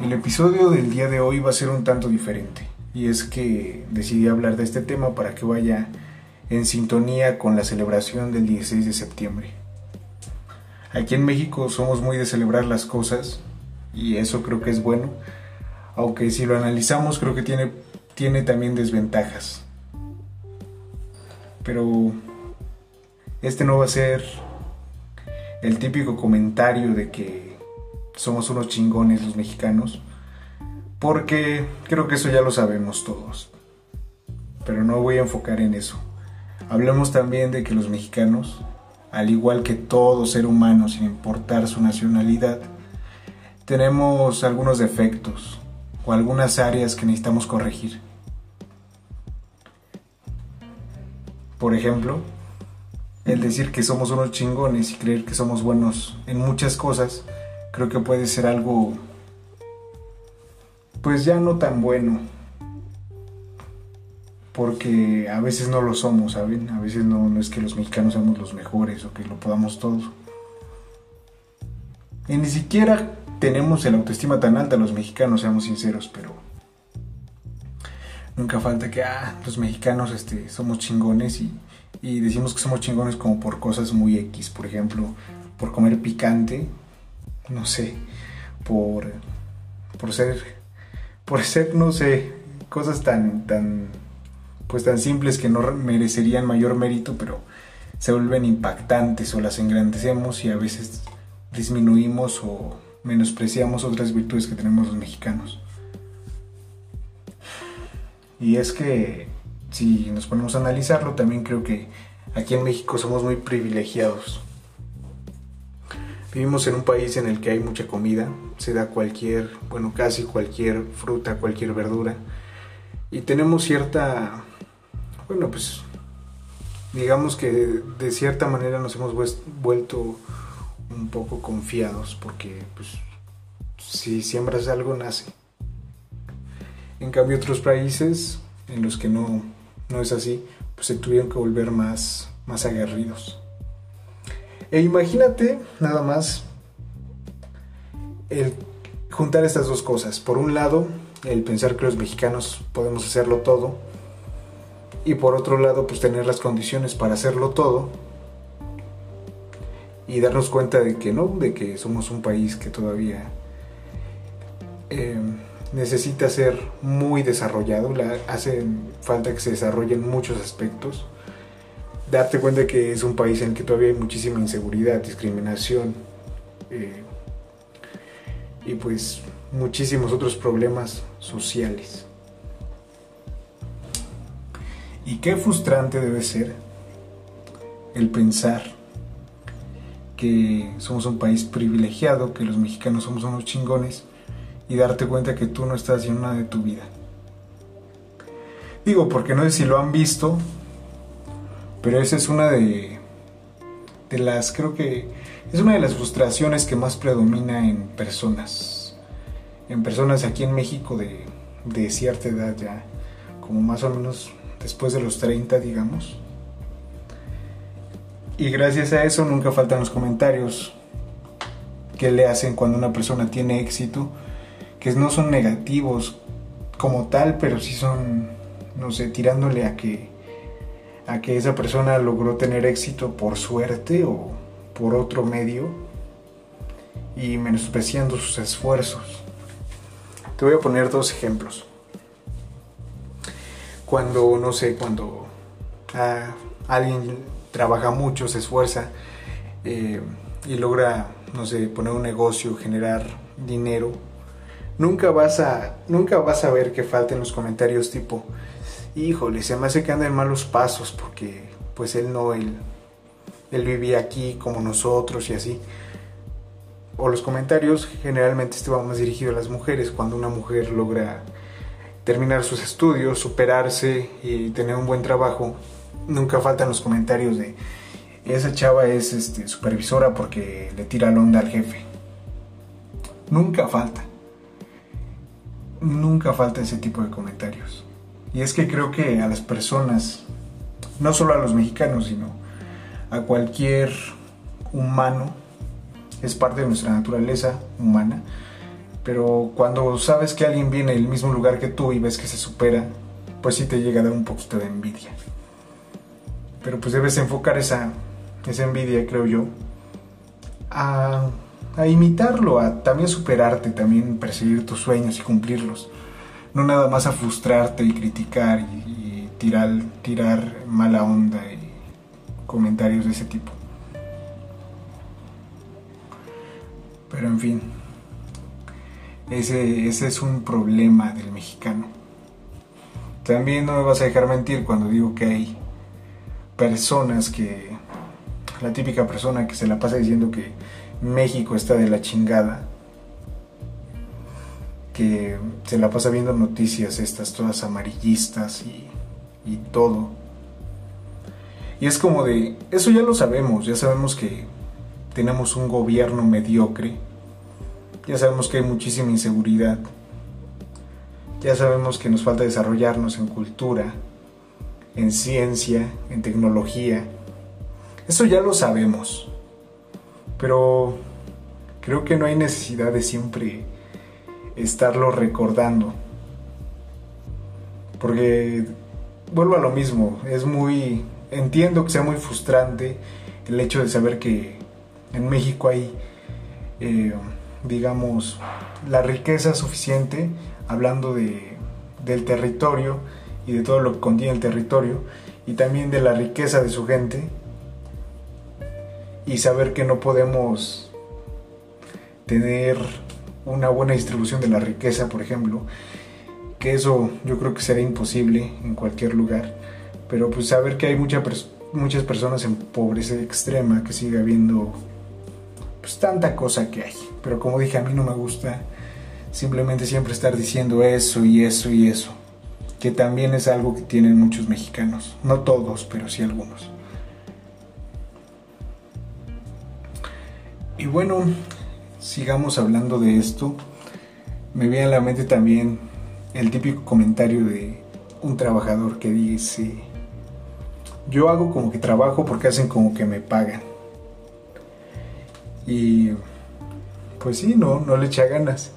El episodio del día de hoy va a ser un tanto diferente y es que decidí hablar de este tema para que vaya en sintonía con la celebración del 16 de septiembre. Aquí en México somos muy de celebrar las cosas y eso creo que es bueno, aunque si lo analizamos creo que tiene, tiene también desventajas. Pero este no va a ser el típico comentario de que somos unos chingones los mexicanos, porque creo que eso ya lo sabemos todos. Pero no voy a enfocar en eso. Hablemos también de que los mexicanos, al igual que todo ser humano sin importar su nacionalidad, tenemos algunos defectos o algunas áreas que necesitamos corregir. Por ejemplo, el decir que somos unos chingones y creer que somos buenos en muchas cosas, creo que puede ser algo pues ya no tan bueno. Porque a veces no lo somos, ¿saben? A veces no, es que los mexicanos seamos los mejores o que lo podamos todos. Y ni siquiera tenemos el autoestima tan alta los mexicanos, seamos sinceros, pero nunca falta que, ah, los mexicanos este, somos chingones y, y decimos que somos chingones como por cosas muy X, por ejemplo, por comer picante, no sé, por, por ser, por ser, no sé, cosas tan, tan, pues tan simples que no merecerían mayor mérito, pero se vuelven impactantes o las engrandecemos y a veces disminuimos o menospreciamos otras virtudes que tenemos los mexicanos. Y es que si nos ponemos a analizarlo, también creo que aquí en México somos muy privilegiados. Vivimos en un país en el que hay mucha comida, se da cualquier, bueno, casi cualquier fruta, cualquier verdura. Y tenemos cierta, bueno, pues digamos que de cierta manera nos hemos vuelto un poco confiados porque pues si siembras algo nace. En cambio otros países en los que no, no es así, pues se tuvieron que volver más, más aguerridos. E imagínate nada más el juntar estas dos cosas. Por un lado, el pensar que los mexicanos podemos hacerlo todo. Y por otro lado, pues tener las condiciones para hacerlo todo. Y darnos cuenta de que no, de que somos un país que todavía eh, necesita ser muy desarrollado. hace falta que se desarrollen muchos aspectos darte cuenta que es un país en el que todavía hay muchísima inseguridad, discriminación eh, y pues muchísimos otros problemas sociales. Y qué frustrante debe ser el pensar que somos un país privilegiado, que los mexicanos somos unos chingones y darte cuenta que tú no estás haciendo nada de tu vida. Digo, porque no sé si lo han visto, pero esa es una de, de las, creo que es una de las frustraciones que más predomina en personas. En personas aquí en México de, de cierta edad ya, como más o menos después de los 30, digamos. Y gracias a eso nunca faltan los comentarios que le hacen cuando una persona tiene éxito, que no son negativos como tal, pero sí son, no sé, tirándole a que a que esa persona logró tener éxito por suerte o por otro medio y menospreciando sus esfuerzos. Te voy a poner dos ejemplos. Cuando, no sé, cuando ah, alguien trabaja mucho, se esfuerza eh, y logra, no sé, poner un negocio, generar dinero, nunca vas a, nunca vas a ver que falten los comentarios tipo, híjole, se me hace que anda en malos pasos porque pues él no, él, él vivía aquí como nosotros y así. O los comentarios generalmente estaban más dirigidos a las mujeres cuando una mujer logra terminar sus estudios, superarse y tener un buen trabajo. Nunca faltan los comentarios de esa chava es este, supervisora porque le tira la onda al jefe. Nunca falta. Nunca falta ese tipo de comentarios. Y es que creo que a las personas, no solo a los mexicanos, sino a cualquier humano, es parte de nuestra naturaleza humana, Pero cuando sabes que alguien viene del mismo lugar que tú y ves que se supera, pues sí te llega a dar un poquito de envidia. Pero pues debes enfocar esa, esa envidia, creo yo, a, imitarlo, a también superarte, también perseguir tus sueños y cumplirlos. No nada más a frustrarte y criticar y, tirar, tirar mala onda y comentarios de ese tipo. Pero en fin, ese, ese es un problema del mexicano. También no me vas a dejar mentir cuando digo que hay personas que, la típica persona que se la pasa diciendo que México está de la chingada, que se la pasa viendo noticias estas todas amarillistas y, y todo. Y es como de, eso ya lo sabemos, ya sabemos que tenemos un gobierno mediocre, ya sabemos que hay muchísima inseguridad, ya sabemos que nos falta desarrollarnos en cultura, en ciencia, en tecnología. Eso ya lo sabemos. Pero creo que no hay necesidad de siempre estarlo recordando. Porque vuelvo a lo mismo, es muy entiendo que sea muy frustrante el hecho de saber que en México hay eh, digamos la riqueza suficiente hablando de, del territorio y de todo lo que contiene el territorio y también de la riqueza de su gente y saber que no podemos tener una buena distribución de la riqueza, por ejemplo, que eso yo creo que será imposible en cualquier lugar, pero pues saber que hay muchas personas en pobreza extrema, que sigue habiendo pues tanta cosa que hay, pero como dije, a mí no me gusta simplemente siempre estar diciendo eso y eso y eso que también es algo que tienen muchos mexicanos, no todos, pero sí algunos. Y bueno, sigamos hablando de esto. Me viene a la mente también el típico comentario de un trabajador que dice, yo hago como que trabajo porque hacen como que me pagan. Y pues sí, no, no le echa ganas.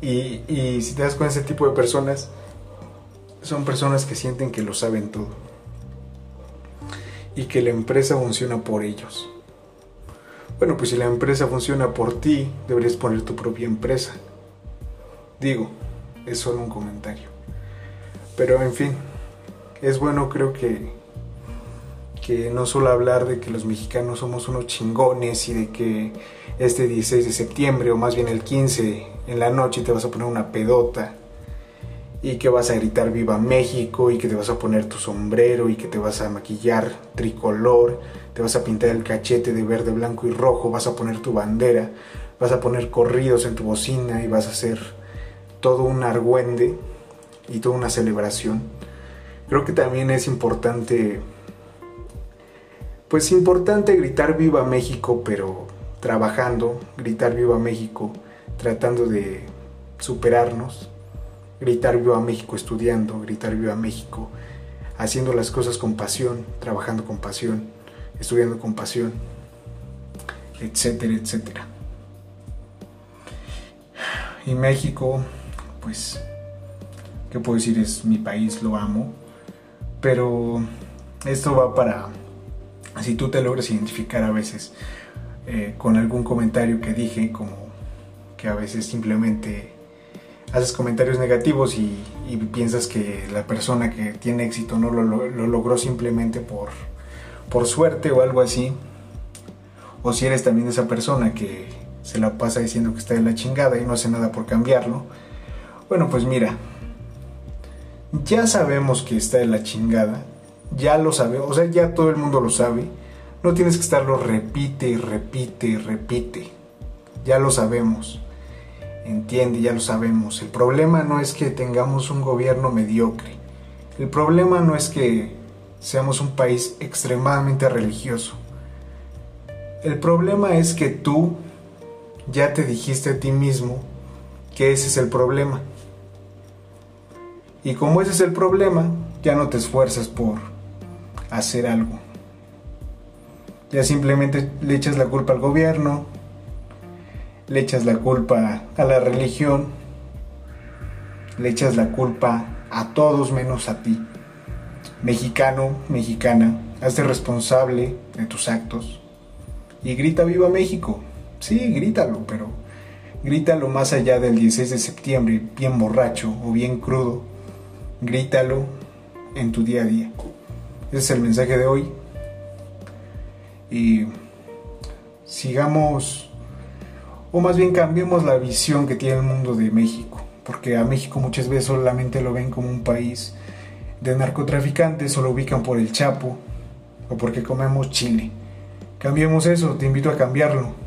Y, si te das cuenta, ese tipo de personas son personas que sienten que lo saben todo. Y que la empresa funciona por ellos. Bueno, pues si la empresa funciona por ti, deberías poner tu propia empresa. Digo, es solo un comentario. Pero en fin, es bueno creo que que no solo hablar de que los mexicanos somos unos chingones y de que este 16 de septiembre o más bien el 15 en la noche te vas a poner una pedota y que vas a gritar viva México y que te vas a poner tu sombrero y que te vas a maquillar tricolor, te vas a pintar el cachete de verde, blanco y rojo, vas a poner tu bandera, vas a poner corridos en tu bocina y vas a hacer todo un argüende y toda una celebración. Creo que también es importante pues importante gritar viva México, pero trabajando, gritar viva México, tratando de superarnos, gritar viva México estudiando, gritar viva México, haciendo las cosas con pasión, trabajando con pasión, estudiando con pasión, etcétera, etcétera. Y México, pues, ¿qué puedo decir? Es mi país, lo amo, pero esto va para si tú te logras identificar a veces eh, con algún comentario que dije, como que a veces simplemente haces comentarios negativos y, piensas que la persona que tiene éxito no lo, logró simplemente por, por suerte o algo así, o si eres también esa persona que se la pasa diciendo que está en la chingada y no hace nada por cambiarlo, bueno, pues mira, ya sabemos que está en la chingada, ya lo sabe, o sea, ya todo el mundo lo sabe. No tienes que estarlo repite y repite y repite. Ya lo sabemos. Entiende, ya lo sabemos. El problema no es que tengamos un gobierno mediocre. El problema no es que seamos un país extremadamente religioso. El problema es que tú ya te dijiste a ti mismo que ese es el problema. Y como ese es el problema, ya no te esfuerzas por hacer algo. Ya simplemente le echas la culpa al gobierno, le echas la culpa a la religión, le echas la culpa a todos menos a ti. Mexicano, mexicana, hazte responsable de tus actos y grita viva México. Sí, grítalo, pero grítalo más allá del 16 de septiembre, bien borracho o bien crudo. Grítalo en tu día a día. Ese es el mensaje de hoy. Y sigamos, o más bien cambiemos la visión que tiene el mundo de México, porque a México muchas veces solamente lo ven como un país de narcotraficantes o lo ubican por el Chapo o porque comemos chile. Cambiemos eso, te invito a cambiarlo.